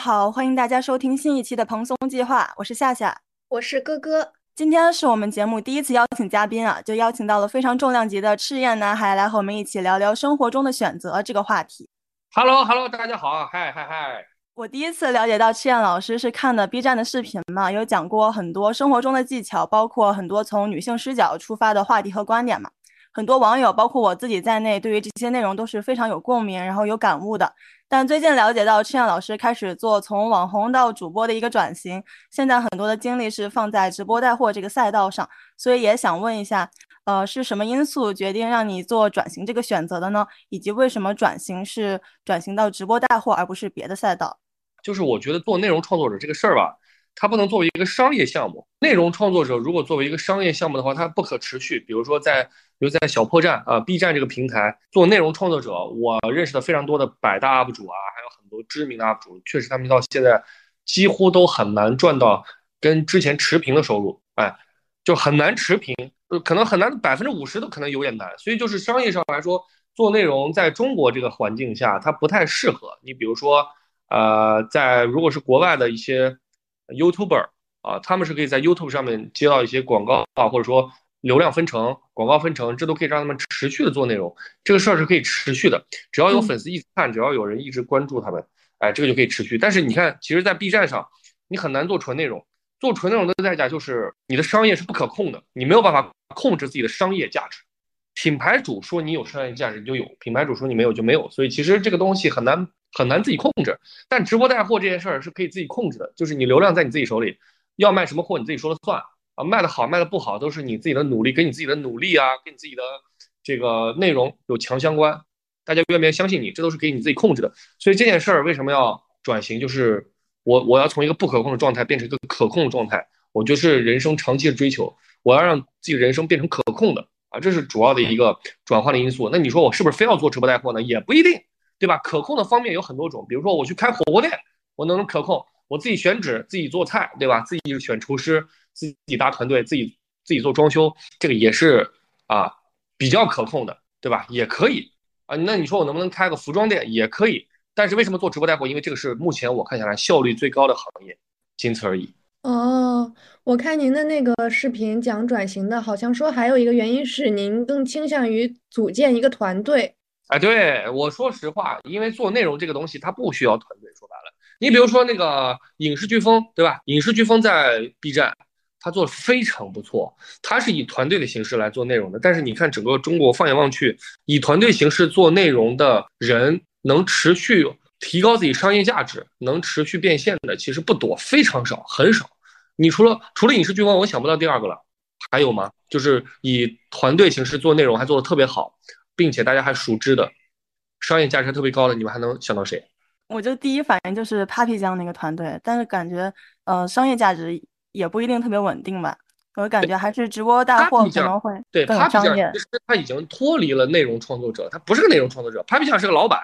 家好，欢迎大家收听新一期的蓬松计划，我是夏夏，我是哥哥。今天是我们节目第一次邀请嘉宾啊，就邀请到了非常重量级的赤焰男孩来和我们一起聊聊生活中的选择这个话题。Hello，Hello，大家好，嗨嗨嗨！我第一次了解到赤焰老师是看的 B 站的视频嘛，有讲过很多生活中的技巧，包括很多从女性视角出发的话题和观点嘛。很多网友，包括我自己在内，对于这些内容都是非常有共鸣，然后有感悟的。但最近了解到赤焰老师开始做从网红到主播的一个转型，现在很多的精力是放在直播带货这个赛道上，所以也想问一下，呃，是什么因素决定让你做转型这个选择的呢？以及为什么转型是转型到直播带货，而不是别的赛道？就是我觉得做内容创作者这个事儿吧。它不能作为一个商业项目，内容创作者如果作为一个商业项目的话，它不可持续。比如说在，比如在小破站啊，B 站这个平台做内容创作者，我认识的非常多的百大 UP 主啊，还有很多知名的 UP 主，确实他们到现在几乎都很难赚到跟之前持平的收入，哎，就很难持平，可能很难百分之五十都可能有点难。所以就是商业上来说，做内容在中国这个环境下，它不太适合。你比如说，呃，在如果是国外的一些。YouTuber 啊，他们是可以在 YouTube 上面接到一些广告啊，或者说流量分成、广告分成，这都可以让他们持续的做内容。这个事儿是可以持续的，只要有粉丝一直看，只要有人一直关注他们，哎，这个就可以持续。但是你看，其实，在 B 站上，你很难做纯内容。做纯内容的代价就是你的商业是不可控的，你没有办法控制自己的商业价值。品牌主说你有商业价值你就有，品牌主说你没有就没有。所以其实这个东西很难。很难自己控制，但直播带货这件事儿是可以自己控制的，就是你流量在你自己手里，要卖什么货你自己说了算卖的好卖的不好都是你自己的努力，跟你自己的努力啊，跟你自己的这个内容有强相关，大家愿不愿意相信你，这都是给你自己控制的。所以这件事儿为什么要转型，就是我我要从一个不可控的状态变成一个可控的状态，我就是人生长期的追求，我要让自己人生变成可控的啊，这是主要的一个转换的因素。那你说我是不是非要做直播带货呢？也不一定。对吧？可控的方面有很多种，比如说我去开火锅店，我能不能可控，我自己选址，自己做菜，对吧？自己选厨师，自己搭团队，自己自己做装修，这个也是啊比较可控的，对吧？也可以啊。那你说我能不能开个服装店？也可以。但是为什么做直播带货？因为这个是目前我看下来效率最高的行业，仅此而已。哦，我看您的那个视频讲转型的，好像说还有一个原因是您更倾向于组建一个团队。哎，对我说实话，因为做内容这个东西，它不需要团队。说白了，你比如说那个影视飓风，对吧？影视飓风在 B 站，他做的非常不错，他是以团队的形式来做内容的。但是你看整个中国，放眼望去，以团队形式做内容的人，能持续提高自己商业价值，能持续变现的，其实不多，非常少，很少。你除了除了影视飓风，我想不到第二个了。还有吗？就是以团队形式做内容，还做的特别好。并且大家还熟知的，商业价值特别高的，你们还能想到谁？我就第一反应就是 Papi 酱那个团队，但是感觉呃商业价值也不一定特别稳定吧。我感觉还是直播带货可能会对 Papi 酱其实他已经脱离了内容创作者，他不是个内容创作者，Papi 酱是个老板，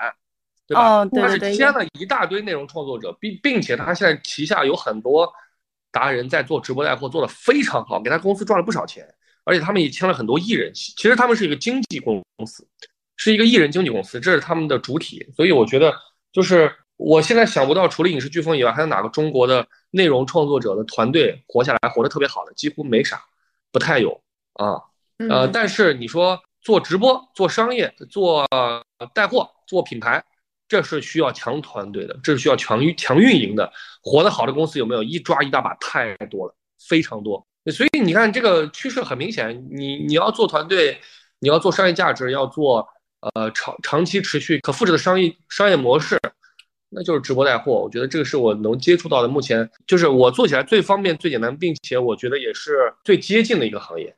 对吧？他是签了一大堆内容创作者，并并且他现在旗下有很多达人在做直播带货，做的非常好，给他公司赚了不少钱。而且他们也签了很多艺人，其实他们是一个经纪公司，是一个艺人经纪公司，这是他们的主体。所以我觉得，就是我现在想不到，除了影视飓风以外，还有哪个中国的内容创作者的团队活下来、活得特别好的，几乎没啥，不太有啊。呃，但是你说做直播、做商业、做带货、做品牌，这是需要强团队的，这是需要强运强运营的。活得好的公司有没有？一抓一大把，太多了，非常多。所以你看，这个趋势很明显。你你要做团队，你要做商业价值，要做呃长长期持续可复制的商业商业模式，那就是直播带货。我觉得这个是我能接触到的，目前就是我做起来最方便、最简单，并且我觉得也是最接近的一个行业。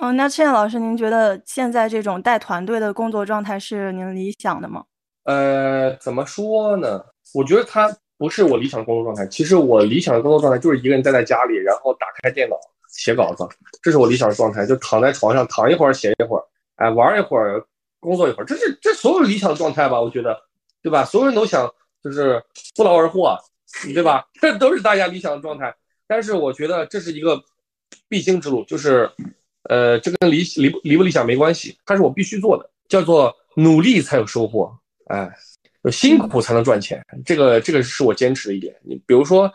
嗯，那赤焰老师，您觉得现在这种带团队的工作状态是您理想的吗？呃，怎么说呢？我觉得它不是我理想的工作状态。其实我理想的工作状态就是一个人待在家里，然后打开电脑。写稿子，这是我理想的状态，就躺在床上躺一会儿，写一会儿，哎，玩一会儿，工作一会儿，这是这所有理想的状态吧？我觉得，对吧？所有人都想就是不劳而获，对吧？这都是大家理想的状态。但是我觉得这是一个必经之路，就是呃，这跟理理理不理想没关系，它是我必须做的，叫做努力才有收获。哎，辛苦才能赚钱，这个这个是我坚持的一点。你比如说，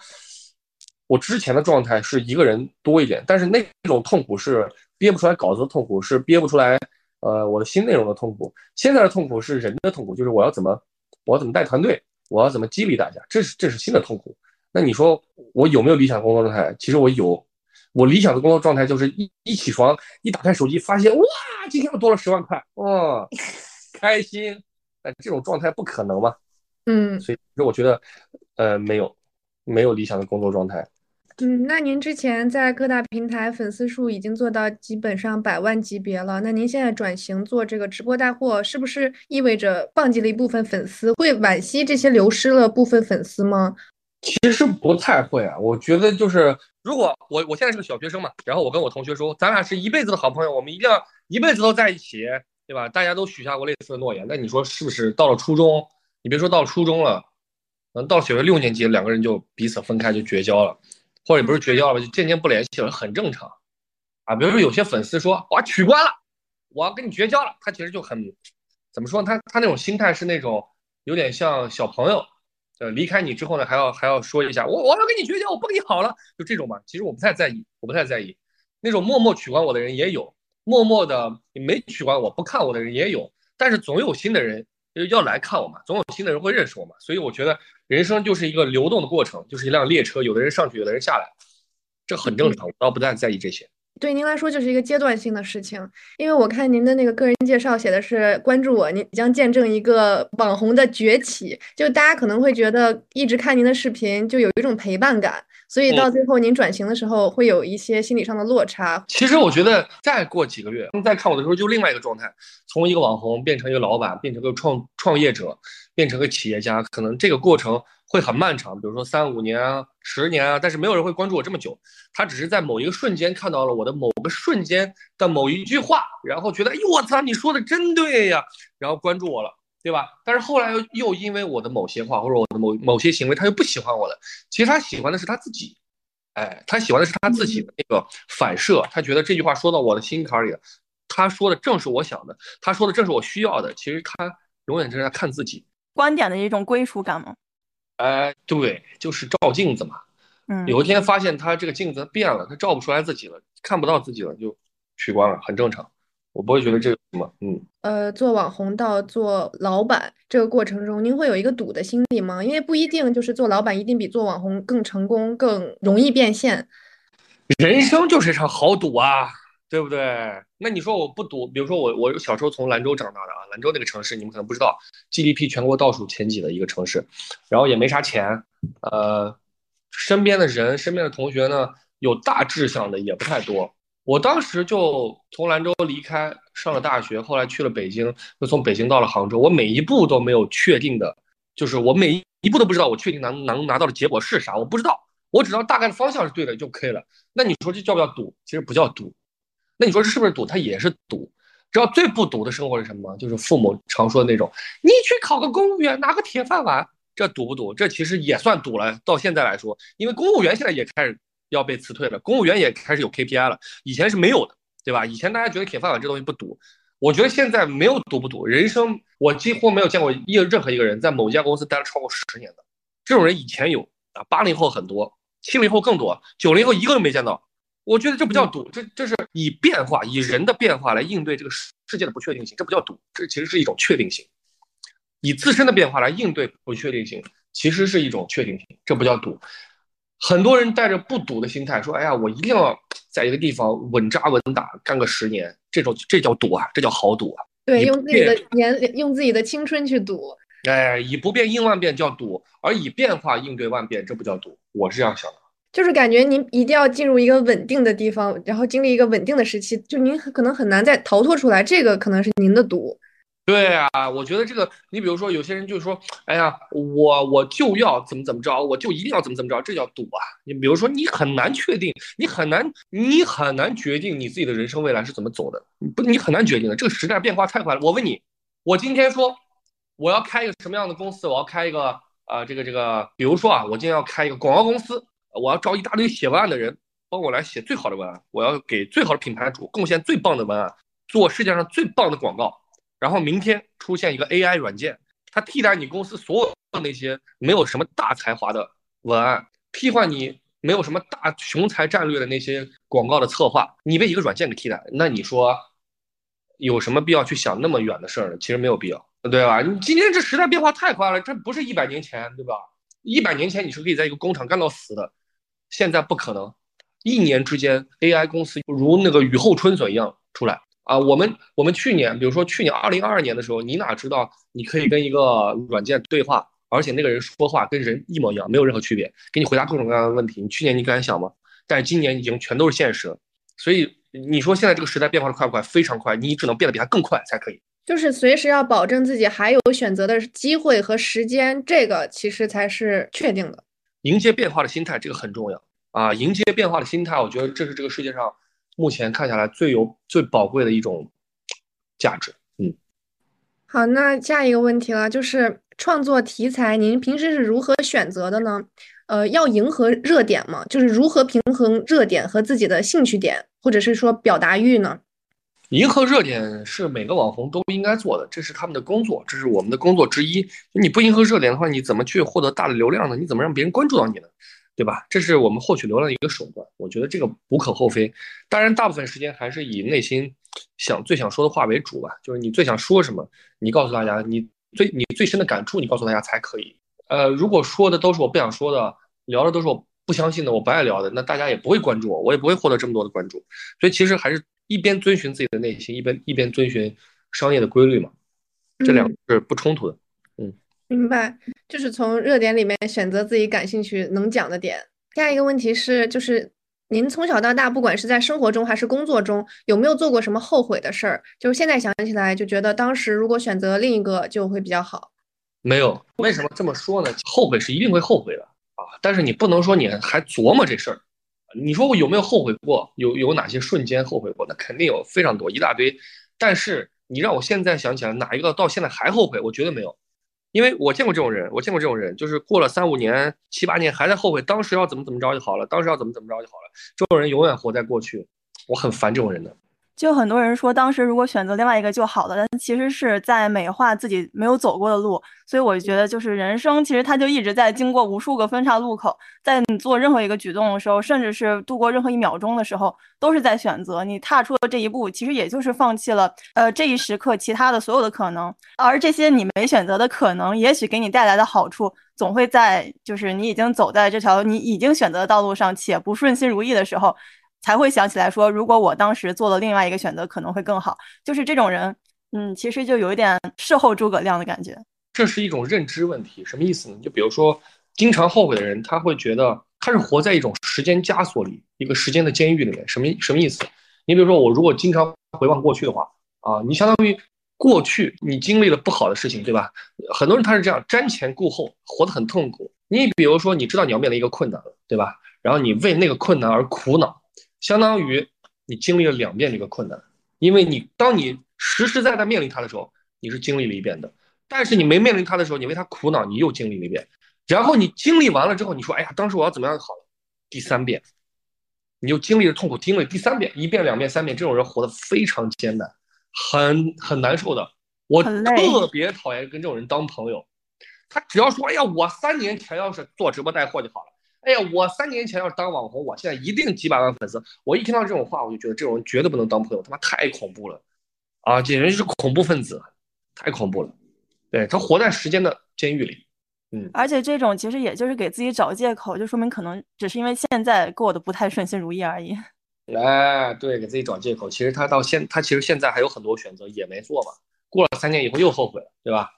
我之前的状态是一个人多一点，但是那种痛苦是憋不出来稿子的痛苦，是憋不出来呃我的新内容的痛苦。现在的痛苦是人的痛苦，就是我要怎么我要怎么带团队，我要怎么激励大家，这是这是新的痛苦。那你说我有没有理想工作状态？其实我有，我理想的工作状态就是一一起床一打开手机，发现哇，今天又多了十万块，哇，开心。但这种状态不可能嘛？嗯，所以我觉得，呃，没有，没有理想的工作状态。嗯，那您之前在各大平台粉丝数已经做到基本上百万级别了，那您现在转型做这个直播带货，是不是意味着放弃了一部分粉丝？会惋惜这些流失了部分粉丝吗？其实不太会啊，我觉得就是，如果我我现在是个小学生嘛，然后我跟我同学说，咱俩是一辈子的好朋友，我们一定要一辈子都在一起。对吧？大家都许下过类似的诺言，那你说是不是？到了初中，你别说到初中了，嗯，到小学六年级，两个人就彼此分开，就绝交了，或者也不是绝交了，就渐渐不联系了，很正常啊。比如说有些粉丝说我取关了，我要跟你绝交了，他其实就很怎么说呢？他他那种心态是那种有点像小朋友，呃，离开你之后呢，还要还要说一下我我要跟你绝交，我不跟你好了，就这种嘛。其实我不太在意，我不太在意那种默默取关我的人也有。默默的没取关我不看我的人也有，但是总有新的人要来看我嘛，总有新的人会认识我嘛，所以我觉得人生就是一个流动的过程，就是一辆列车，有的人上去，有的人下来，这很正常，我倒不太在意这些。对您来说就是一个阶段性的事情，因为我看您的那个个人介绍写的是关注我，您将见证一个网红的崛起，就大家可能会觉得一直看您的视频就有一种陪伴感。所以到最后您转型的时候，会有一些心理上的落差。其实我觉得再过几个月，再看我的时候，就另外一个状态，从一个网红变成一个老板，变成个创创业者，变成个企业家，可能这个过程会很漫长，比如说三五年啊、十年啊，但是没有人会关注我这么久。他只是在某一个瞬间看到了我的某个瞬间的某一句话，然后觉得，哎呦我操，你说的真对呀，然后关注我了。对吧？但是后来又又因为我的某些话或者我的某某些行为，他又不喜欢我了。其实他喜欢的是他自己，哎，他喜欢的是他自己的那个反射。他觉得这句话说到我的心坎里了，他说的正是我想的，他说的正是我需要的。其实他永远是在看自己观点的一种归属感吗？哎，对，就是照镜子嘛。嗯，有一天发现他这个镜子变了，他照不出来自己了，看不到自己了，就取关了，很正常。我不会觉得这个什么，嗯，呃，做网红到做老板这个过程中，您会有一个赌的心理吗？因为不一定就是做老板一定比做网红更成功、更容易变现。人生就是一场豪赌啊，对不对？那你说我不赌，比如说我我小时候从兰州长大的啊，兰州那个城市你们可能不知道，GDP 全国倒数前几的一个城市，然后也没啥钱，呃，身边的人、身边的同学呢，有大志向的也不太多。我当时就从兰州离开，上了大学，后来去了北京，又从北京到了杭州。我每一步都没有确定的，就是我每一步都不知道我确定能能拿到的结果是啥，我不知道，我只知道大概的方向是对的就可以了。那你说这叫不叫赌？其实不叫赌。那你说这是不是赌？它也是赌。知道最不赌的生活是什么吗？就是父母常说的那种，你去考个公务员，拿个铁饭碗，这赌不赌？这其实也算赌了。到现在来说，因为公务员现在也开始。要被辞退了，公务员也开始有 KPI 了，以前是没有的，对吧？以前大家觉得铁饭碗这东西不赌，我觉得现在没有赌不赌，人生我几乎没有见过一任何一个人在某一家公司待了超过十年的，这种人以前有啊，八零后很多，七零后更多，九零后一个都没见到。我觉得这不叫赌，这这是以变化，以人的变化来应对这个世世界的不确定性，这不叫赌，这其实是一种确定性，以自身的变化来应对不确定性，其实是一种确定性，这不叫赌。很多人带着不赌的心态说：“哎呀，我一定要 在一个地方稳扎稳打干个十年，这种这叫赌啊，这叫豪赌啊。”对，用自己的年，用自己的青春去赌。哎，以不变应万变叫赌，而以变化应对万变，这不叫赌。我是这样想的，就是感觉您一定要进入一个稳定的地方，然后经历一个稳定的时期，就您可能很难再逃脱出来，这个可能是您的赌。对啊，我觉得这个，你比如说有些人就说，哎呀，我我就要怎么怎么着，我就一定要怎么怎么着，这叫赌啊。你比如说，你很难确定，你很难，你很难决定你自己的人生未来是怎么走的，不，你很难决定的。这个时代变化太快了。我问你，我今天说我要开一个什么样的公司？我要开一个啊，这个这个，比如说啊，我今天要开一个广告公司，我要招一大堆写文案的人，帮我来写最好的文案，我要给最好的品牌主贡献最棒的文案，做世界上最棒的广告。然后明天出现一个 AI 软件，它替代你公司所有那些没有什么大才华的文案，替换你没有什么大雄才战略的那些广告的策划，你被一个软件给替代，那你说有什么必要去想那么远的事儿呢？其实没有必要，对吧？你今天这时代变化太快了，这不是一百年前，对吧？一百年前你是可以在一个工厂干到死的，现在不可能，一年之间 AI 公司如那个雨后春笋一样出来啊！我们我们去年，比如说去年二零二二年的时候，你哪知道你可以跟一个软件对话，而且那个人说话跟人一模一样，没有任何区别，给你回答各种各样的问题。你去年你敢想吗？但是今年已经全都是现实了，所以你说现在这个时代变化的快不快？非常快，你只能变得比它更快才可以。就是随时要保证自己还有选择的机会和时间，这个其实才是确定的。迎接变化的心态，这个很重要啊！迎接变化的心态，我觉得这是这个世界上目前看下来最有最宝贵的一种价值。嗯，好，那下一个问题了，就是创作题材，您平时是如何选择的呢？呃，要迎合热点吗？就是如何平衡热点和自己的兴趣点，或者是说表达欲呢？迎合热点是每个网红都应该做的，这是他们的工作，这是我们的工作之一。你不迎合热点的话，你怎么去获得大的流量呢？你怎么让别人关注到你呢？对吧？这是我们获取流量的一个手段。我觉得这个无可厚非。当然，大部分时间还是以内心想最想说的话为主吧。就是你最想说什么，你告诉大家，你最你最深的感触，你告诉大家才可以。呃，如果说的都是我不想说的，聊的都是我不相信的，我不爱聊的，那大家也不会关注我，我也不会获得这么多的关注。所以其实还是。一边遵循自己的内心，一边一边遵循商业的规律嘛，这两个是不冲突的。嗯，明白，就是从热点里面选择自己感兴趣能讲的点。下一个问题是，就是您从小到大，不管是在生活中还是工作中，有没有做过什么后悔的事儿？就是现在想起来，就觉得当时如果选择另一个就会比较好。没有，为什么这么说呢？后悔是一定会后悔的啊，但是你不能说你还琢磨这事儿。你说我有没有后悔过？有有哪些瞬间后悔过？那肯定有非常多，一大堆。但是你让我现在想起来哪一个到现在还后悔？我绝对没有，因为我见过这种人，我见过这种人，就是过了三五年、七八年还在后悔，当时要怎么怎么着就好了，当时要怎么怎么着就好了。这种人永远活在过去，我很烦这种人的。就很多人说，当时如果选择另外一个就好了，但其实是在美化自己没有走过的路。所以我觉得，就是人生其实它就一直在经过无数个分岔路口，在你做任何一个举动的时候，甚至是度过任何一秒钟的时候，都是在选择。你踏出了这一步，其实也就是放弃了呃这一时刻其他的所有的可能。而这些你没选择的可能，也许给你带来的好处，总会在就是你已经走在这条你已经选择的道路上且不顺心如意的时候。才会想起来说，如果我当时做了另外一个选择，可能会更好。就是这种人，嗯，其实就有一点事后诸葛亮的感觉。这是一种认知问题，什么意思呢？就比如说，经常后悔的人，他会觉得他是活在一种时间枷锁里，一个时间的监狱里面。什么什么意思？你比如说，我如果经常回望过去的话，啊，你相当于过去你经历了不好的事情，对吧？很多人他是这样瞻前顾后，活得很痛苦。你比如说，你知道你要面临一个困难了，对吧？然后你为那个困难而苦恼。相当于你经历了两遍这个困难，因为你当你实实在在面临它的时候，你是经历了一遍的；但是你没面临它的时候，你为它苦恼，你又经历了一遍。然后你经历完了之后，你说：“哎呀，当时我要怎么样好了？”第三遍，你又经历了痛苦，经历第三遍，一遍、两遍、三遍，这种人活得非常艰难，很很难受的。我特别讨厌跟这种人当朋友。他只要说：“哎呀，我三年前要是做直播带货就好了。”哎呀，我三年前要是当网红，我现在一定几百万粉丝。我一听到这种话，我就觉得这种人绝对不能当朋友，他妈太恐怖了，啊，简直就是恐怖分子，太恐怖了。对他活在时间的监狱里，嗯。而且这种其实也就是给自己找借口，就说明可能只是因为现在过得不太顺心如意而已。哎，对，给自己找借口。其实他到现，他其实现在还有很多选择也没做嘛。过了三年以后又后悔了，对吧？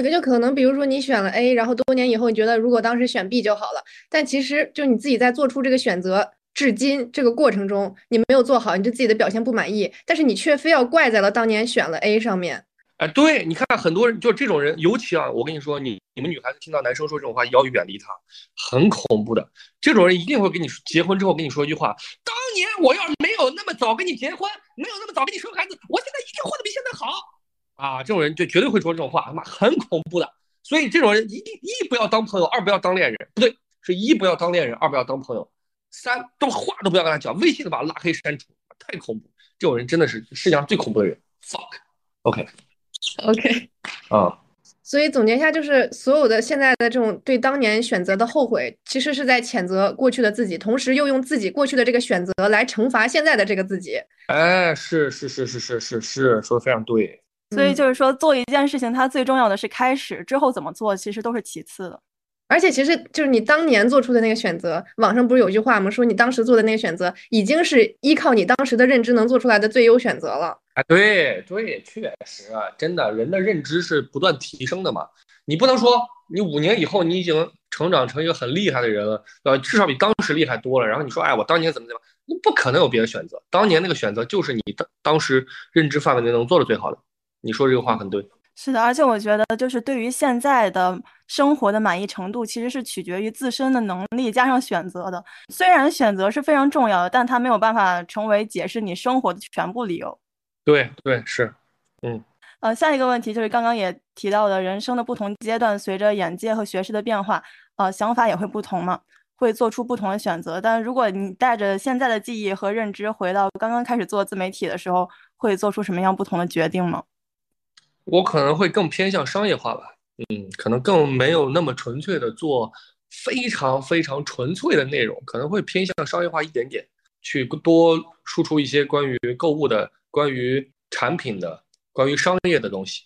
对，就可能比如说你选了 A，然后多年以后你觉得如果当时选 B 就好了，但其实就你自己在做出这个选择，至今这个过程中你没有做好，你对自己的表现不满意，但是你却非要怪在了当年选了 A 上面。哎，对，你看很多人就这种人，尤其啊，我跟你说，你你们女孩子听到男生说这种话，要远离他，很恐怖的。这种人一定会跟你结婚之后跟你说一句话：当年我要是没有那么早跟你结婚，没有那么早跟你生孩子，我现在一定活得比现在好。啊，这种人就绝对会说这种话，他妈很恐怖的。所以这种人一定一不要当朋友，二不要当恋人，不对，是一不要当恋人，二不要当朋友，三都话都不要跟他讲，微信都把他拉黑删除，太恐怖。这种人真的是世界上最恐怖的人。fuck，OK，OK，啊，所以总结一下，就是所有的现在的这种对当年选择的后悔，其实是在谴责过去的自己，同时又用自己过去的这个选择来惩罚现在的这个自己。哎，是是是是是是是，说的非常对。所以就是说，做一件事情，它最重要的是开始，之后怎么做其实都是其次的。而且其实就是你当年做出的那个选择，网上不是有句话吗？说你当时做的那个选择，已经是依靠你当时的认知能做出来的最优选择了。啊，对对，确实啊，真的，人的认知是不断提升的嘛。你不能说你五年以后你已经成长成一个很厉害的人了，呃，至少比当时厉害多了。然后你说，哎，我当年怎么怎么，你不可能有别的选择。当年那个选择就是你当当时认知范围内能做的最好的。你说这个话很对。是的，而且我觉得，就是对于现在的生活的满意程度，其实是取决于自身的能力加上选择的。虽然选择是非常重要的，但它没有办法成为解释你生活的全部理由。对对是，嗯，呃，下一个问题就是刚刚也提到的，人生的不同阶段，随着眼界和学识的变化，呃，想法也会不同嘛，会做出不同的选择。但如果你带着现在的记忆和认知回到刚刚开始做自媒体的时候，会做出什么样不同的决定吗？我可能会更偏向商业化吧，嗯，可能更没有那么纯粹的做非常非常纯粹的内容，可能会偏向商业化一点点，去多输出一些关于购物的、关于产品的、关于商业的东西，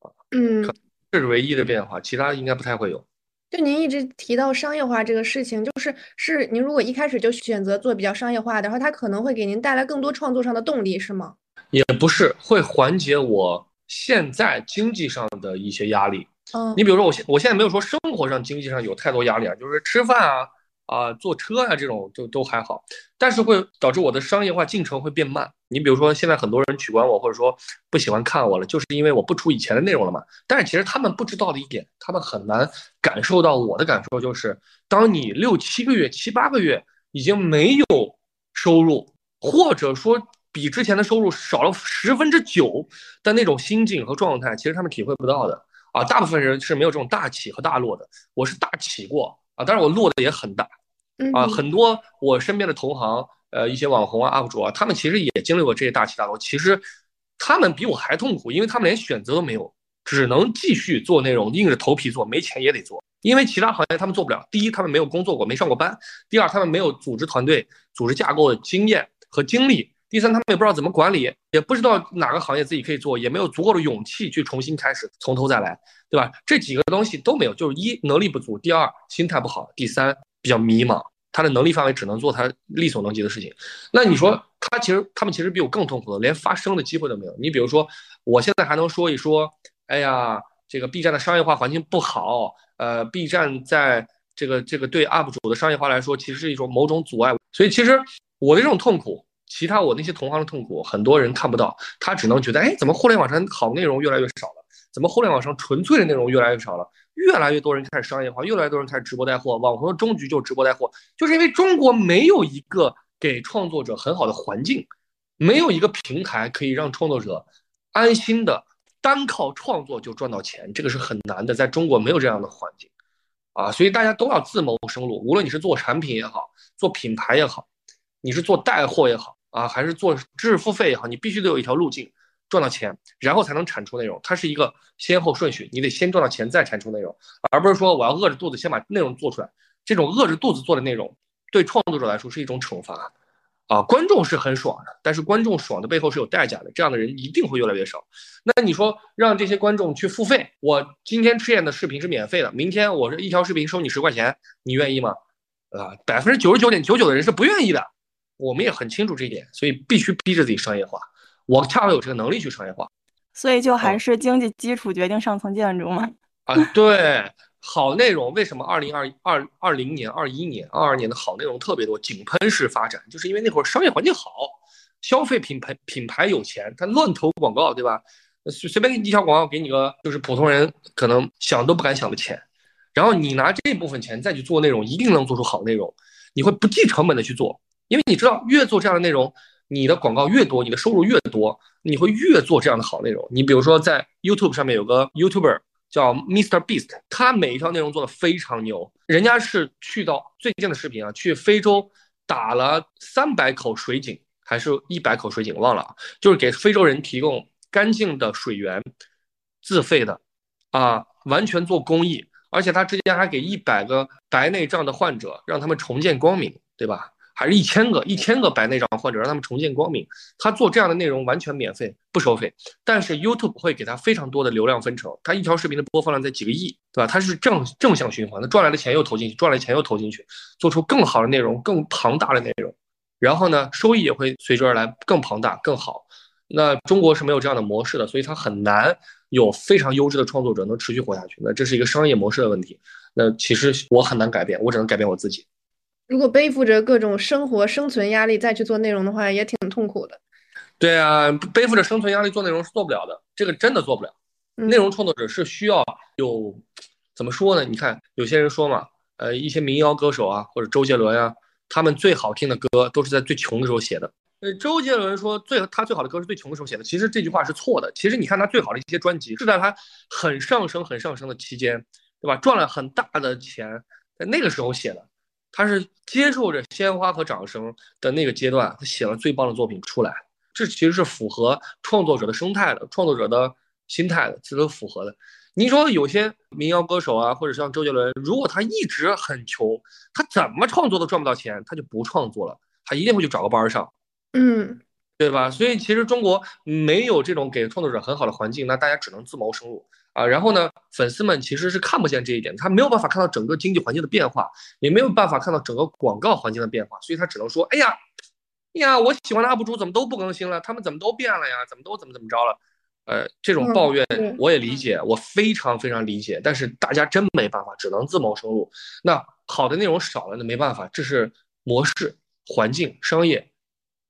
啊，嗯，这是唯一的变化，其他应该不太会有。就您一直提到商业化这个事情，就是是您如果一开始就选择做比较商业化的话，它可能会给您带来更多创作上的动力，是吗？也不是，会缓解我。现在经济上的一些压力，嗯，你比如说我现我现在没有说生活上经济上有太多压力啊，就是吃饭啊啊坐车啊这种就都还好，但是会导致我的商业化进程会变慢。你比如说现在很多人取关我或者说不喜欢看我了，就是因为我不出以前的内容了嘛。但是其实他们不知道的一点，他们很难感受到我的感受，就是当你六七个月、七八个月已经没有收入，或者说。比之前的收入少了十分之九的那种心境和状态，其实他们体会不到的啊。大部分人是没有这种大起和大落的。我是大起过啊，但是我落的也很大啊。很多我身边的同行，呃，一些网红啊、UP 主啊，他们其实也经历过这些大起大落。其实他们比我还痛苦，因为他们连选择都没有，只能继续做那种，硬着头皮做，没钱也得做。因为其他行业他们做不了。第一，他们没有工作过，没上过班；第二，他们没有组织团队、组织架构的经验和精力。第三，他们也不知道怎么管理，也不知道哪个行业自己可以做，也没有足够的勇气去重新开始，从头再来，对吧？这几个东西都没有，就是一能力不足，第二心态不好，第三比较迷茫，他的能力范围只能做他力所能及的事情。那你说他其实他们其实比我更痛苦的，连发声的机会都没有。你比如说，我现在还能说一说，哎呀，这个 B 站的商业化环境不好，呃，B 站在这个这个对 UP 主的商业化来说，其实是一种某种阻碍。所以其实我的这种痛苦。其他我那些同行的痛苦，很多人看不到，他只能觉得，哎，怎么互联网上好内容越来越少了？怎么互联网上纯粹的内容越来越少了？越来越多人开始商业化，越来越多人开始直播带货，网红的终局就是直播带货，就是因为中国没有一个给创作者很好的环境，没有一个平台可以让创作者安心的单靠创作就赚到钱，这个是很难的，在中国没有这样的环境，啊，所以大家都要自谋生路，无论你是做产品也好，做品牌也好，你是做带货也好。啊，还是做知识付费也好，你必须得有一条路径赚到钱，然后才能产出内容。它是一个先后顺序，你得先赚到钱再产出内容，而不是说我要饿着肚子先把内容做出来。这种饿着肚子做的内容，对创作者来说是一种惩罚。啊，观众是很爽的，但是观众爽的背后是有代价的，这样的人一定会越来越少。那你说让这些观众去付费，我今天出现的视频是免费的，明天我这一条视频收你十块钱，你愿意吗？啊，百分之九十九点九九的人是不愿意的。我们也很清楚这一点，所以必须逼着自己商业化。我恰好有这个能力去商业化，所以就还是经济基础决定上层建筑嘛。啊，对，好内容为什么二零二二二零年、二一年、二二年的好内容特别多，井喷式发展，就是因为那会儿商业环境好，消费品牌品牌有钱，他乱投广告，对吧？随随便给你一条广告给你个就是普通人可能想都不敢想的钱，然后你拿这部分钱再去做内容，一定能做出好内容，你会不计成本的去做。因为你知道，越做这样的内容，你的广告越多，你的收入越多，你会越做这样的好内容。你比如说，在 YouTube 上面有个 YouTuber 叫 Mr Beast，他每一条内容做的非常牛。人家是去到最近的视频啊，去非洲打了三百口水井，还是一百口水井，忘了，就是给非洲人提供干净的水源，自费的，啊，完全做公益，而且他之前还给一百个白内障的患者让他们重见光明，对吧？还是一千个一千个白内障患者让他们重见光明。他做这样的内容完全免费不收费，但是 YouTube 会给他非常多的流量分成，他一条视频的播放量在几个亿，对吧？他是正正向循环，他赚来的钱又投进去，赚来的钱又投进去，做出更好的内容，更庞大的内容，然后呢，收益也会随之而来更庞大更好。那中国是没有这样的模式的，所以它很难有非常优质的创作者能持续活下去。那这是一个商业模式的问题。那其实我很难改变，我只能改变我自己。如果背负着各种生活生存压力再去做内容的话，也挺痛苦的。对啊，背负着生存压力做内容是做不了的，这个真的做不了。内容创作者是需要有，怎么说呢？你看有些人说嘛，呃，一些民谣歌手啊，或者周杰伦啊，他们最好听的歌都是在最穷的时候写的。呃，周杰伦说最他最好的歌是最穷的时候写的，其实这句话是错的。其实你看他最好的一些专辑是在他很上升、很上升的期间，对吧？赚了很大的钱，在那个时候写的。他是接受着鲜花和掌声的那个阶段，他写了最棒的作品出来。这其实是符合创作者的生态的，创作者的心态的，这都符合的。你说有些民谣歌手啊，或者像周杰伦，如果他一直很穷，他怎么创作都赚不到钱，他就不创作了，他一定会去找个班上。嗯，对吧？所以其实中国没有这种给创作者很好的环境，那大家只能自谋生路。啊，然后呢，粉丝们其实是看不见这一点，他没有办法看到整个经济环境的变化，也没有办法看到整个广告环境的变化，所以他只能说，哎呀，哎呀，我喜欢的 UP 主怎么都不更新了，他们怎么都变了呀？怎么都怎么怎么着了？呃，这种抱怨我也理解，我非常非常理解，但是大家真没办法，只能自谋生路。那好的内容少了，那没办法，这是模式、环境、商业，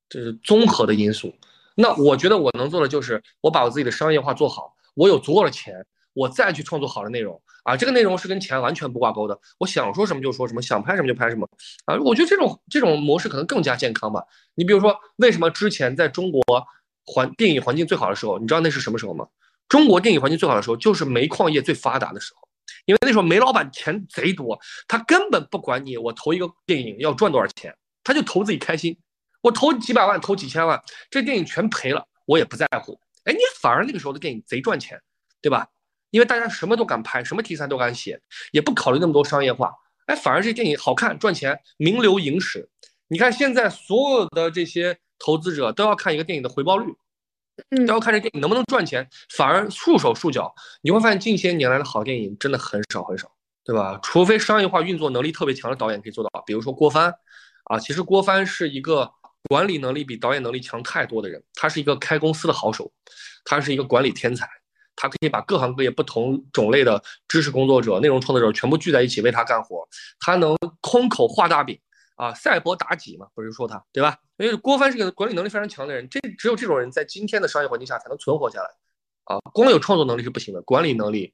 这是综合的因素。那我觉得我能做的就是，我把我自己的商业化做好，我有足够的钱。我再去创作好的内容啊，这个内容是跟钱完全不挂钩的。我想说什么就说什么，想拍什么就拍什么啊。我觉得这种这种模式可能更加健康吧。你比如说，为什么之前在中国环电影环境最好的时候，你知道那是什么时候吗？中国电影环境最好的时候就是煤矿业最发达的时候，因为那时候煤老板钱贼多，他根本不管你我投一个电影要赚多少钱，他就投自己开心。我投几百万，投几千万，这电影全赔了，我也不在乎。哎，你反而那个时候的电影贼赚钱，对吧？因为大家什么都敢拍，什么题材都敢写，也不考虑那么多商业化，哎，反而这电影好看、赚钱、名留影史。你看现在所有的这些投资者都要看一个电影的回报率，都要看这电影能不能赚钱，反而束手束脚。你会发现近些年来的好电影真的很少很少，对吧？除非商业化运作能力特别强的导演可以做到，比如说郭帆，啊，其实郭帆是一个管理能力比导演能力强太多的人，他是一个开公司的好手，他是一个管理天才。他可以把各行各业不同种类的知识工作者、内容创作者全部聚在一起为他干活。他能空口画大饼啊，赛博妲己嘛，不是说他对吧？因为郭帆是个管理能力非常强的人，这只有这种人在今天的商业环境下才能存活下来啊。光有创作能力是不行的，管理能力、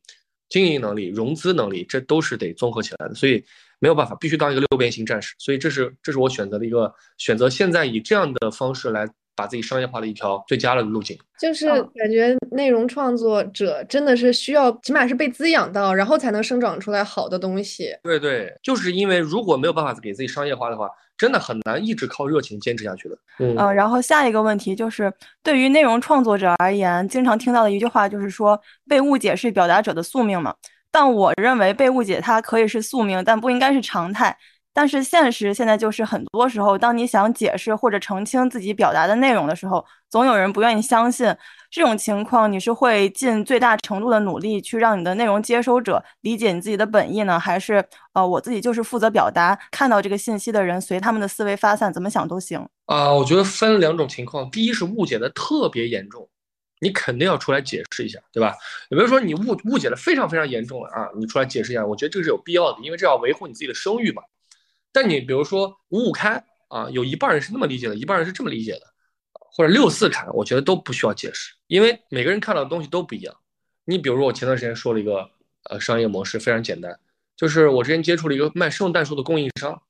经营能力、融资能力，这都是得综合起来的。所以没有办法，必须当一个六边形战士。所以这是这是我选择的一个选择，现在以这样的方式来。把自己商业化的一条最佳的路径，就是感觉内容创作者真的是需要，起码是被滋养到，然后才能生长出来好的东西。对对，就是因为如果没有办法给自己商业化的话，真的很难一直靠热情坚持下去的。嗯，然后下一个问题就是，对于内容创作者而言，经常听到的一句话就是说，被误解是表达者的宿命嘛？但我认为被误解它可以是宿命，但不应该是常态。但是现实现在就是很多时候，当你想解释或者澄清自己表达的内容的时候，总有人不愿意相信。这种情况，你是会尽最大程度的努力去让你的内容接收者理解你自己的本意呢，还是呃我自己就是负责表达，看到这个信息的人随他们的思维发散，怎么想都行啊？我觉得分两种情况，第一是误解的特别严重，你肯定要出来解释一下，对吧？比如说你误误解的非常非常严重了啊，你出来解释一下，我觉得这个是有必要的，因为这要维护你自己的声誉嘛。但你比如说五五开啊，有一半人是那么理解的，一半人是这么理解的，或者六四开，我觉得都不需要解释，因为每个人看到的东西都不一样。你比如说我前段时间说了一个呃商业模式，非常简单，就是我之前接触了一个卖圣诞树的供应商，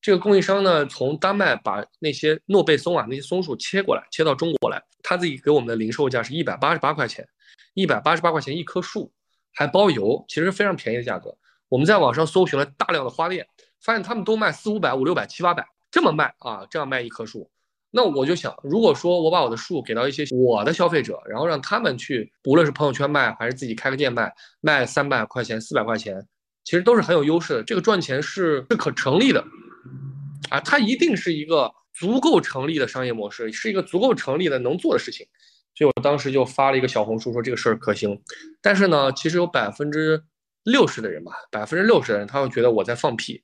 这个供应商呢从丹麦把那些诺贝松啊那些松树切过来，切到中国来，他自己给我们的零售价是一百八十八块钱，一百八十八块钱一棵树，还包邮，其实非常便宜的价格。我们在网上搜寻了大量的花店。发现他们都卖四五百、五六百、七八百这么卖啊，这样卖一棵树那我就想，如果说我把我的树给到一些我的消费者，然后让他们去，无论是朋友圈卖还是自己开个店卖，卖三百块钱、四百块钱，其实都是很有优势的。这个赚钱是是可成立的，啊，它一定是一个足够成立的商业模式，是一个足够成立的能做的事情。所以我当时就发了一个小红书，说这个事儿可行。但是呢，其实有百分之六十的人吧，百分之六十的人他会觉得我在放屁。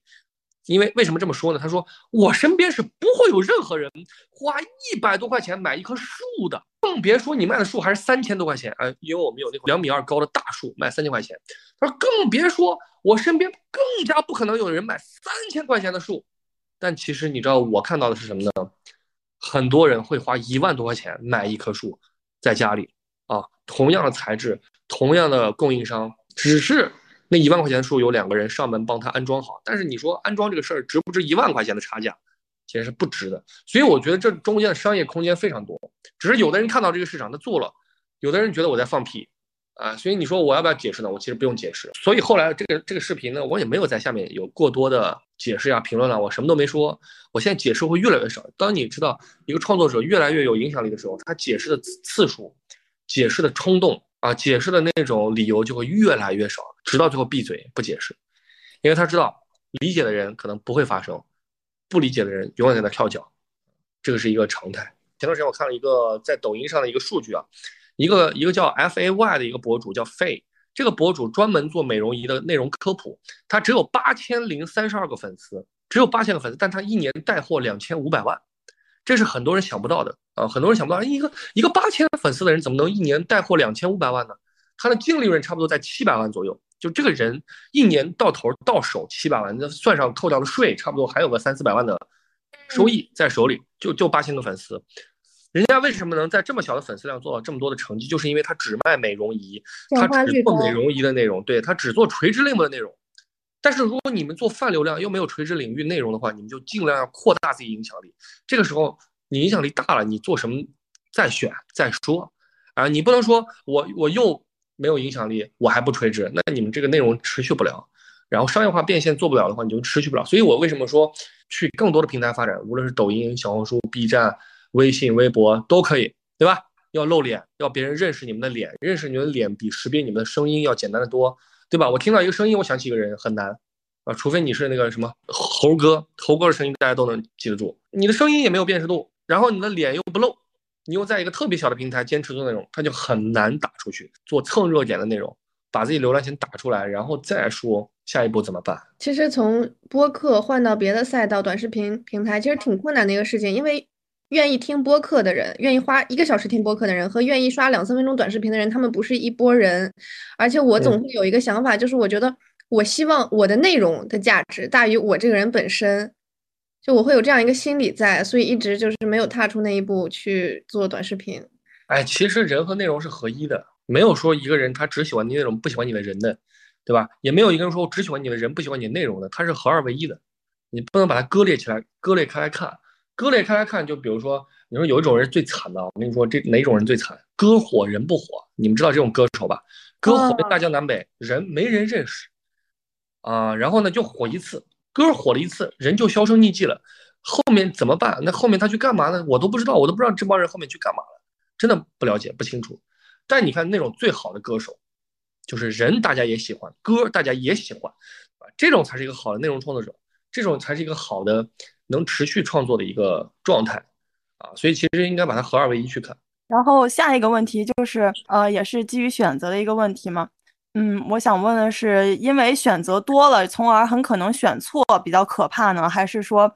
因为为什么这么说呢？他说我身边是不会有任何人花一百多块钱买一棵树的，更别说你卖的树还是三千多块钱啊！因为我们有那两米二高的大树卖三千块钱，他说更别说我身边更加不可能有人买三千块钱的树。但其实你知道我看到的是什么呢？很多人会花一万多块钱买一棵树，在家里啊，同样的材质，同样的供应商，只是。那一万块钱的树有两个人上门帮他安装好，但是你说安装这个事儿值不值一万块钱的差价？其实是不值的。所以我觉得这中间的商业空间非常多，只是有的人看到这个市场他做了，有的人觉得我在放屁啊。所以你说我要不要解释呢？我其实不用解释。所以后来这个这个视频呢，我也没有在下面有过多的解释呀、评论了，我什么都没说。我现在解释会越来越少。当你知道一个创作者越来越有影响力的时候，他解释的次数、解释的冲动。啊，解释的那种理由就会越来越少，直到最后闭嘴不解释，因为他知道理解的人可能不会发生，不理解的人永远在那跳脚，这个是一个常态。前段时间我看了一个在抖音上的一个数据啊，一个一个叫 F A Y 的一个博主叫费，这个博主专门做美容仪的内容科普，他只有八千零三十二个粉丝，只有八千个粉丝，但他一年带货两千五百万。这是很多人想不到的啊！很多人想不到，一个一个八千粉丝的人怎么能一年带货两千五百万呢？他的净利润差不多在七百万左右。就这个人一年到头到手七百万，那算上扣掉的税，差不多还有个三四百万的收益在手里。就就八千个粉丝，人家为什么能在这么小的粉丝量做到这么多的成绩？就是因为他只卖美容仪，他只做美容仪的内容，对他只做垂直类目的内容。但是如果你们做泛流量又没有垂直领域内容的话，你们就尽量要扩大自己影响力。这个时候你影响力大了，你做什么再选再说啊！你不能说我我又没有影响力，我还不垂直，那你们这个内容持续不了，然后商业化变现做不了的话，你就持续不了。所以我为什么说去更多的平台发展，无论是抖音、小红书、B 站、微信、微博都可以，对吧？要露脸，要别人认识你们的脸，认识你们的脸比识别你们的声音要简单的多。对吧？我听到一个声音，我想起一个人很难啊，除非你是那个什么猴哥，猴哥的声音大家都能记得住。你的声音也没有辨识度，然后你的脸又不露，你又在一个特别小的平台坚持做内容，它就很难打出去。做蹭热点的内容，把自己流量先打出来，然后再说下一步怎么办。其实从播客换到别的赛道，短视频平台其实挺困难的一个事情，因为。愿意听播客的人，愿意花一个小时听播客的人，和愿意刷两三分钟短视频的人，他们不是一拨人。而且我总会有一个想法，就是我觉得我希望我的内容的价值大于我这个人本身，就我会有这样一个心理在，所以一直就是没有踏出那一步去做短视频。哎，其实人和内容是合一的，没有说一个人他只喜欢你内容不喜欢你的人的，对吧？也没有一个人说我只喜欢你的人不喜欢你内容的，它是合二为一的，你不能把它割裂起来，割裂开来看。割裂开来看，就比如说，你说有一种人最惨的，我跟你说，这哪种人最惨？歌火人不火，你们知道这种歌手吧？歌火的大江南北，人没人认识啊。然后呢，就火一次，歌火了一次，人就销声匿迹了。后面怎么办？那后面他去干嘛呢？我都不知道，我都不知道这帮人后面去干嘛了，真的不了解不清楚。但你看那种最好的歌手，就是人大家也喜欢，歌大家也喜欢，啊，这种才是一个好的内容创作者，这种才是一个好的。能持续创作的一个状态，啊，所以其实应该把它合二为一去看。然后下一个问题就是，呃，也是基于选择的一个问题嘛。嗯，我想问的是，因为选择多了，从而很可能选错比较可怕呢，还是说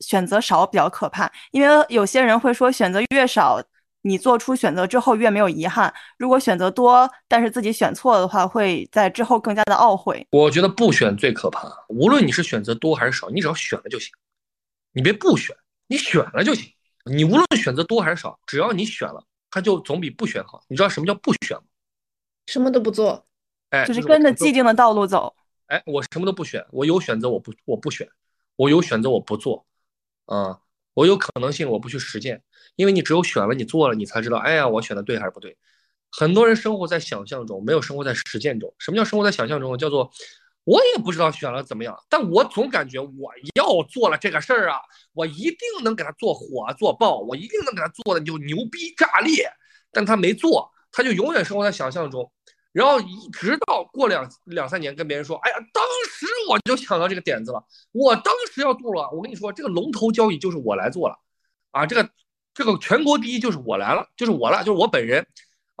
选择少比较可怕？因为有些人会说，选择越少，你做出选择之后越没有遗憾；如果选择多，但是自己选错的话，会在之后更加的懊悔。我觉得不选最可怕，无论你是选择多还是少，你只要选了就行。你别不选，你选了就行。你无论选择多还是少，只要你选了，它就总比不选好。你知道什么叫不选吗？什么都不做，哎，就是跟着既定的道路走。哎，我什么都不选，我有选择我不我不选，我有选择我不做，啊，我有可能性我不去实践。因为你只有选了，你做了，你才知道，哎呀，我选的对还是不对。很多人生活在想象中，没有生活在实践中。什么叫生活在想象中？叫做我也不知道选了怎么样，但我总感觉我要做了这个事儿啊，我一定能给他做火做爆，我一定能给他做的就牛逼炸裂。但他没做，他就永远生活在想象中，然后一直到过两两三年跟别人说，哎呀，当时我就想到这个点子了，我当时要做了，我跟你说，这个龙头交易就是我来做了，啊，这个这个全国第一就是我来了，就是我了，就是我本人。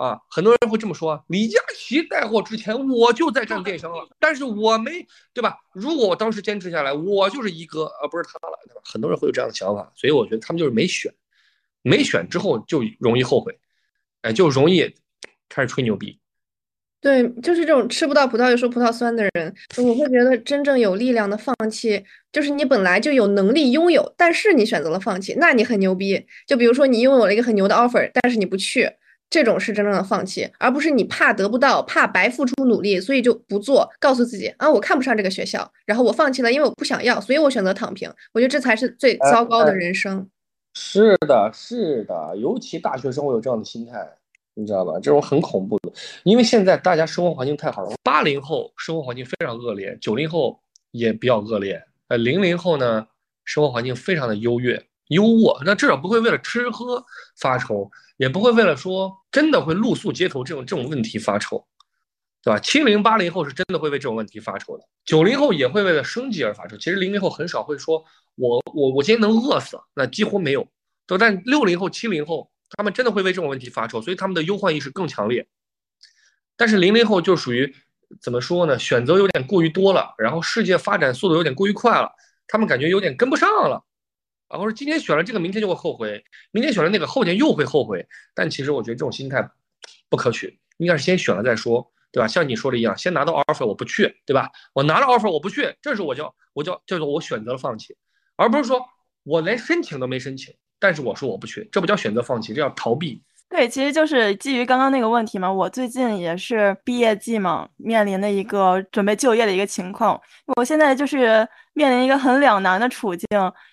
啊，很多人会这么说，李佳琦带货之前我就在干电商了，但是我没，对吧？如果我当时坚持下来，我就是一哥，而不是他了，对吧？很多人会有这样的想法，所以我觉得他们就是没选，没选之后就容易后悔，哎，就容易开始吹牛逼。对，就是这种吃不到葡萄又说葡萄酸的人，我会觉得真正有力量的放弃，就是你本来就有能力拥有，但是你选择了放弃，那你很牛逼。就比如说你拥有了一个很牛的 offer，但是你不去。这种是真正的放弃，而不是你怕得不到，怕白付出努力，所以就不做，告诉自己啊，我看不上这个学校，然后我放弃了，因为我不想要，所以我选择躺平。我觉得这才是最糟糕的人生。是的，是的，尤其大学生会有这样的心态，你知道吧？这种很恐怖的，因为现在大家生活环境太好了。八零后生活环境非常恶劣，九零后也比较恶劣，呃，零零后呢，生活环境非常的优越。优渥，那至少不会为了吃喝发愁，也不会为了说真的会露宿街头这种这种问题发愁，对吧？七零八零后是真的会为这种问题发愁的，九零后也会为了生计而发愁。其实零零后很少会说，我我我今天能饿死，那几乎没有。都但六零后七零后，他们真的会为这种问题发愁，所以他们的忧患意识更强烈。但是零零后就属于怎么说呢？选择有点过于多了，然后世界发展速度有点过于快了，他们感觉有点跟不上了。啊，或者今天选了这个，明天就会后悔；明天选了那个，后天又会后悔。但其实我觉得这种心态不可取，应该是先选了再说，对吧？像你说的一样，先拿到 offer 我不去，对吧？我拿了 offer 我不去，这是我叫我叫叫做我选择了放弃，而不是说我连申请都没申请，但是我说我不去，这不叫选择放弃，这叫逃避。对，其实就是基于刚刚那个问题嘛。我最近也是毕业季嘛，面临的一个准备就业的一个情况。我现在就是面临一个很两难的处境，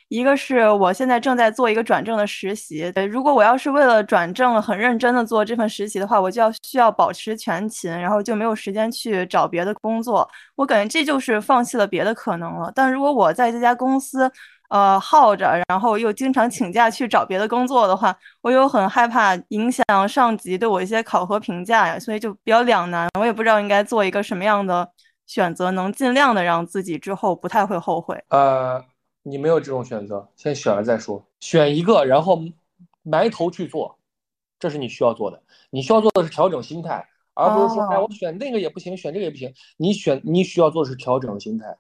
一个是我现在正在做一个转正的实习。如果我要是为了转正很认真的做这份实习的话，我就要需要保持全勤，然后就没有时间去找别的工作。我感觉这就是放弃了别的可能了。但如果我在这家公司，呃，耗着，然后又经常请假去找别的工作的话，我又很害怕影响上级对我一些考核评价呀，所以就比较两难。我也不知道应该做一个什么样的选择，能尽量的让自己之后不太会后悔。呃，你没有这种选择，先选了再说，选一个，然后埋头去做，这是你需要做的。你需要做的是调整心态，而不是说，哎，我选那个也不行，选这个也不行。你选，你需要做的是调整心态。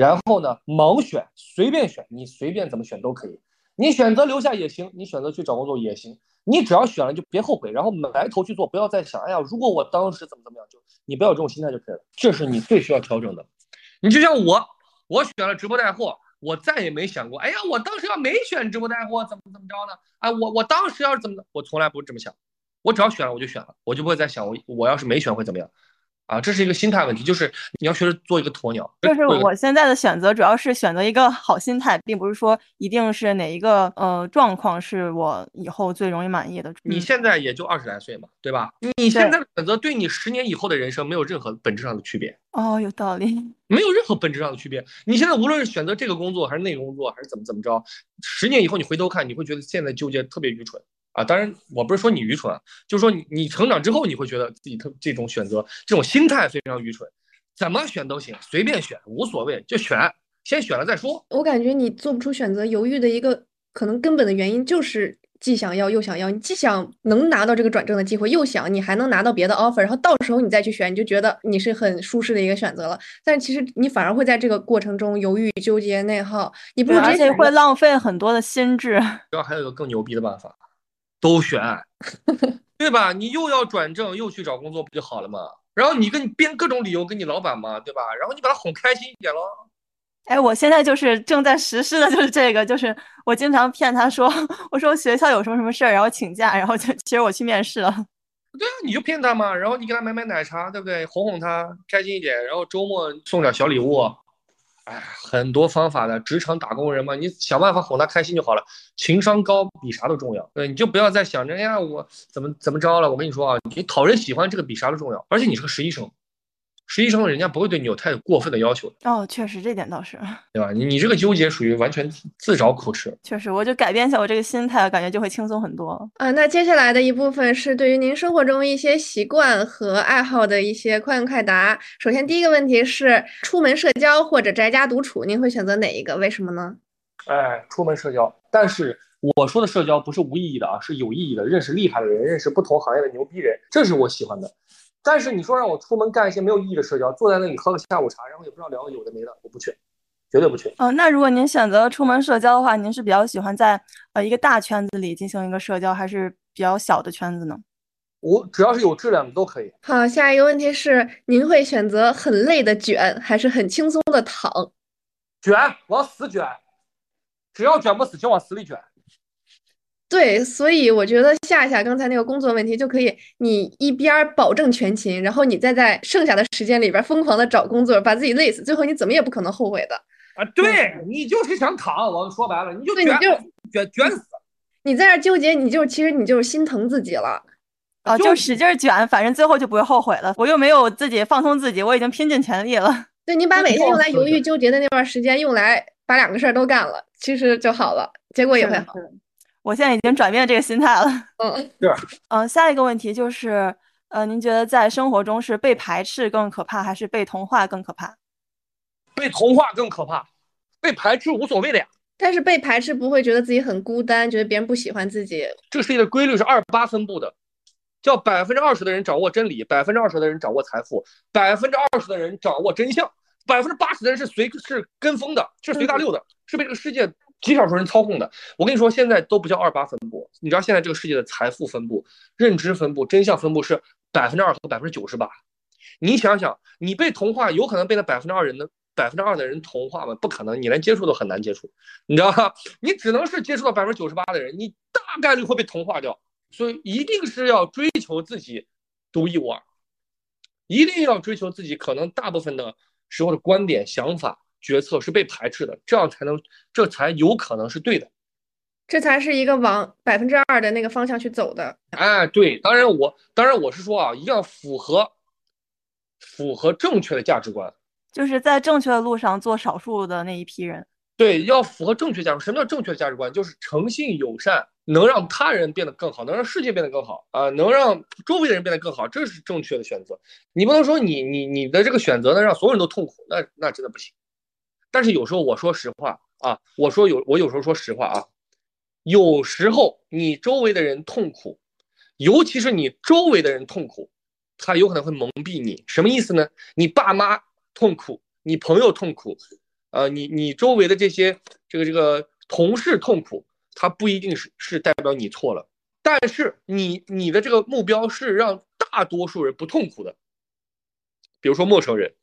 然后呢，盲选，随便选，你随便怎么选都可以。你选择留下也行，你选择去找工作也行。你只要选了就别后悔，然后埋头去做，不要再想，哎呀，如果我当时怎么怎么样，就你不要有这种心态就可以了。这是你最需要调整的。你就像我，我选了直播带货，我再也没想过，哎呀，我当时要没选直播带货，怎么怎么着呢？哎，我我当时要是怎么，我从来不这么想。我只要选了，我就选了，我就不会再想我我要是没选会怎么样。啊，这是一个心态问题，就是你要学着做一个鸵鸟。就是我现在的选择，主要是选择一个好心态，并不是说一定是哪一个呃状况是我以后最容易满意的。你现在也就二十来岁嘛，对吧？你现在的选择对你十年以后的人生没有任何本质上的区别。哦，有道理，没有任何本质上的区别。你现在无论是选择这个工作，还是那个工作，还是怎么怎么着，十年以后你回头看，你会觉得现在纠结特别愚蠢。啊，当然，我不是说你愚蠢，就是说你你成长之后，你会觉得自己特这种选择，这种心态非常愚蠢。怎么选都行，随便选无所谓，就选，先选了再说。我感觉你做不出选择，犹豫的一个可能根本的原因就是既想要又想要。你既想能拿到这个转正的机会，又想你还能拿到别的 offer，然后到时候你再去选，你就觉得你是很舒适的一个选择了。但是其实你反而会在这个过程中犹豫、纠结、内耗。你不而且会浪费很多的心智。主要还有一个更牛逼的办法。都选，对吧？你又要转正，又去找工作，不就好了吗？然后你跟你编各种理由跟你老板嘛，对吧？然后你把他哄开心一点喽。哎，我现在就是正在实施的就是这个，就是我经常骗他说，我说学校有什么什么事儿，然后请假，然后就其实我去面试了。对啊，你就骗他嘛，然后你给他买买奶茶，对不对？哄哄他开心一点，然后周末送点小礼物。哎，很多方法的，职场打工人嘛，你想办法哄他开心就好了。情商高比啥都重要。对，你就不要再想着，哎呀，我怎么怎么着了？我跟你说啊，你讨人喜欢这个比啥都重要。而且你是个实习生，实习生人家不会对你有太过分的要求的，哦，确实这点倒是，对吧？你你这个纠结属于完全自找苦吃。确实，我就改变一下我这个心态，感觉就会轻松很多。啊，那接下来的一部分是对于您生活中一些习惯和爱好的一些快问快答。首先，第一个问题是出门社交或者宅家独处，您会选择哪一个？为什么呢？哎，出门社交，但是我说的社交不是无意义的啊，是有意义的，认识厉害的人，认识不同行业的牛逼人，这是我喜欢的。但是你说让我出门干一些没有意义的社交，坐在那里喝个下午茶，然后也不知道聊个有的没的，我不去，绝对不去。嗯、那如果您选择出门社交的话，您是比较喜欢在呃一个大圈子里进行一个社交，还是比较小的圈子呢？我只要是有质量的都可以。好，下一个问题是您会选择很累的卷，还是很轻松的躺？卷往死卷，只要卷不死就往死里卷。对，所以我觉得夏夏刚才那个工作问题就可以，你一边儿保证全勤，然后你再在剩下的时间里边儿疯狂的找工作，把自己累死，最后你怎么也不可能后悔的。啊，对你就是想躺，我说白了，你就对，你卷就卷卷死。你在这儿纠结，你就其实你就是心疼自己了。啊、就就使劲儿卷，反正最后就不会后悔了。我又没有自己放松自己，我已经拼尽全力了。对你把每天用来犹豫纠结的那段时间用来把两个事儿都干了，其实就好了，结果也会好。我现在已经转变这个心态了。嗯，嗯、下一个问题就是，呃，您觉得在生活中是被排斥更可怕，还是被同化更可怕？被同化更可怕，被排斥无所谓的呀。但是被排斥不会觉得自己很孤单，觉得别人不喜欢自己。这个世界的规律是二八分布的，叫百分之二十的人掌握真理，百分之二十的人掌握财富，百分之二十的人掌握真相，百分之八十的人是随是跟风的，是随大溜的，是被这个世界极少数人操控的。我跟你说，现在都不叫二八分布，你知道现在这个世界的财富分布、认知分布、真相分布是百分之二和百分之九十八。你想想，你被同化，有可能被那百分之二人的百分之二的人同化吗？不可能，你连接触都很难接触，你知道吧？你只能是接触到百分之九十八的人，你大概率会被同化掉。所以一定是要追求自己独一无二，一定要追求自己可能大部分的时候的观点、想法、决策是被排斥的，这样才能，这才有可能是对的。这才是一个往百分之二的那个方向去走的。哎，对，当然我当然我是说啊，一定要符合符合正确的价值观，就是在正确的路上做少数的那一批人。对，要符合正确价值。什么叫正确的价值观？就是诚信友善，能让他人变得更好，能让世界变得更好啊、能让周围的人变得更好，这是正确的选择。你不能说你你你的这个选择呢让所有人都痛苦，那那真的不行。但是有时候我说实话啊，我说有我有时候说实话啊，有时候你周围的人痛苦，尤其是你周围的人痛苦，他有可能会蒙蔽你。什么意思呢？你爸妈痛苦，你朋友痛苦，呃，你你周围的这些这个这个同事痛苦，他不一定是是代表你错了，但是你你的这个目标是让大多数人不痛苦的，比如说陌生人，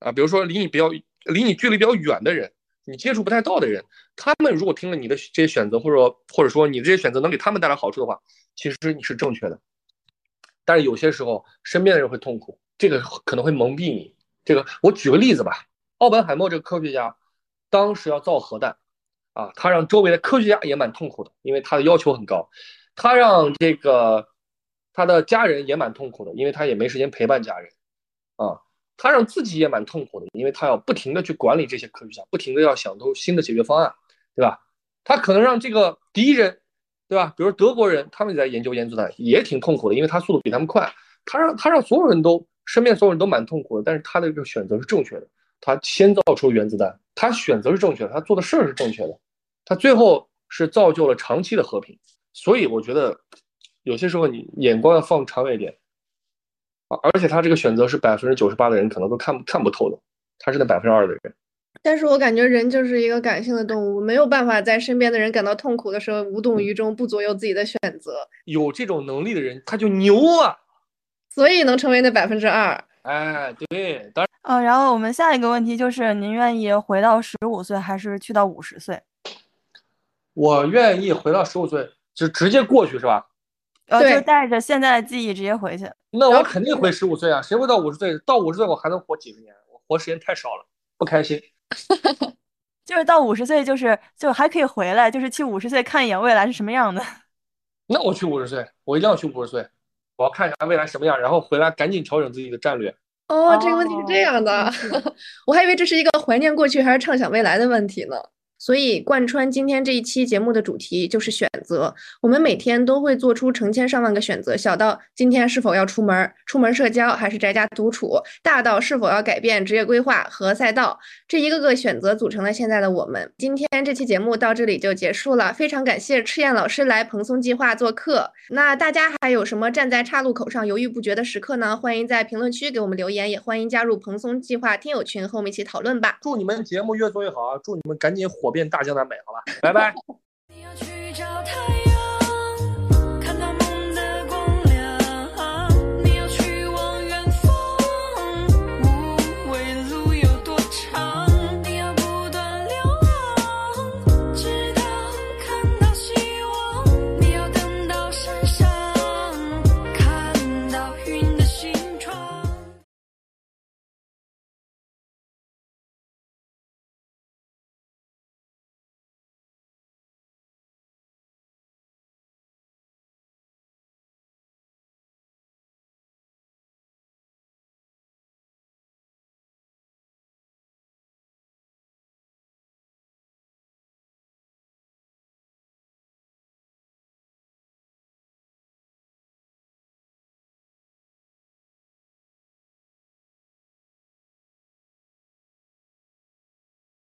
啊，比如说离你比较离你距离比较远的人，你接触不太到的人，他们如果听了你的这些选择，或者或者说你的这些选择能给他们带来好处的话，其实你是正确的。但是有些时候身边的人会痛苦，这个可能会蒙蔽你。这个我举个例子吧，奥本海默这个科学家，当时要造核弹，啊，他让周围的科学家也蛮痛苦的，因为他的要求很高。他让这个他的家人也蛮痛苦的，因为他也没时间陪伴家人，啊，他让自己也蛮痛苦的，因为他要不停的去管理这些科学家，不停的要想出新的解决方案，对吧？他可能让这个敌人，对吧？比如德国人，他们在研究原子弹，也挺痛苦的，因为他速度比他们快。他让他让所有人都身边所有人都蛮痛苦的，但是他的这个选择是正确的，他先造出原子弹，他选择是正确的，他做的事儿是正确的，他最后是造就了长期的和平。所以我觉得有些时候你眼光要放长远一点啊，而且他这个选择是百分之九十八的人可能都看不看不透的，他是那百分之二的人。但是我感觉人就是一个感性的动物，没有办法在身边的人感到痛苦的时候无动于衷，不左右自己的选择，有这种能力的人，他就牛啊！所以能成为那百分之二。哎，对，当然嗯，然后我们下一个问题就是，您愿意回到十五岁，还是去到五十岁？我愿意回到十五岁，就直接过去是吧？呃，对就带着现在的记忆直接回去。那我肯定回十五岁啊！谁会到五十岁？到五十岁我还能活几十年？我活时间太少了，不开心。就是到五十岁，就是就还可以回来，就是去五十岁看一眼未来是什么样的。那我去五十岁，我一定要去五十岁，我要看一下未来什么样，然后回来赶紧调整自己的战略哦，这个问题是这样的，我还以为这是一个怀念过去还是畅想未来的问题呢。所以，贯穿今天这一期节目的主题就是选择。我们每天都会做出成千上万个选择，小到今天是否要出门、出门社交还是宅家独处，大到是否要改变职业规划和赛道，这一个个选择组成了现在的我们。今天这期节目到这里就结束了，非常感谢赤燕老师来蓬松计划做客。那大家还有什么站在岔路口上犹豫不决的时刻呢？欢迎在评论区给我们留言，也欢迎加入蓬松计划听友群和我们一起讨论吧。祝你们节目越做越好啊！祝你们赶紧火。遍大江南北，好吧，拜拜。你要去找。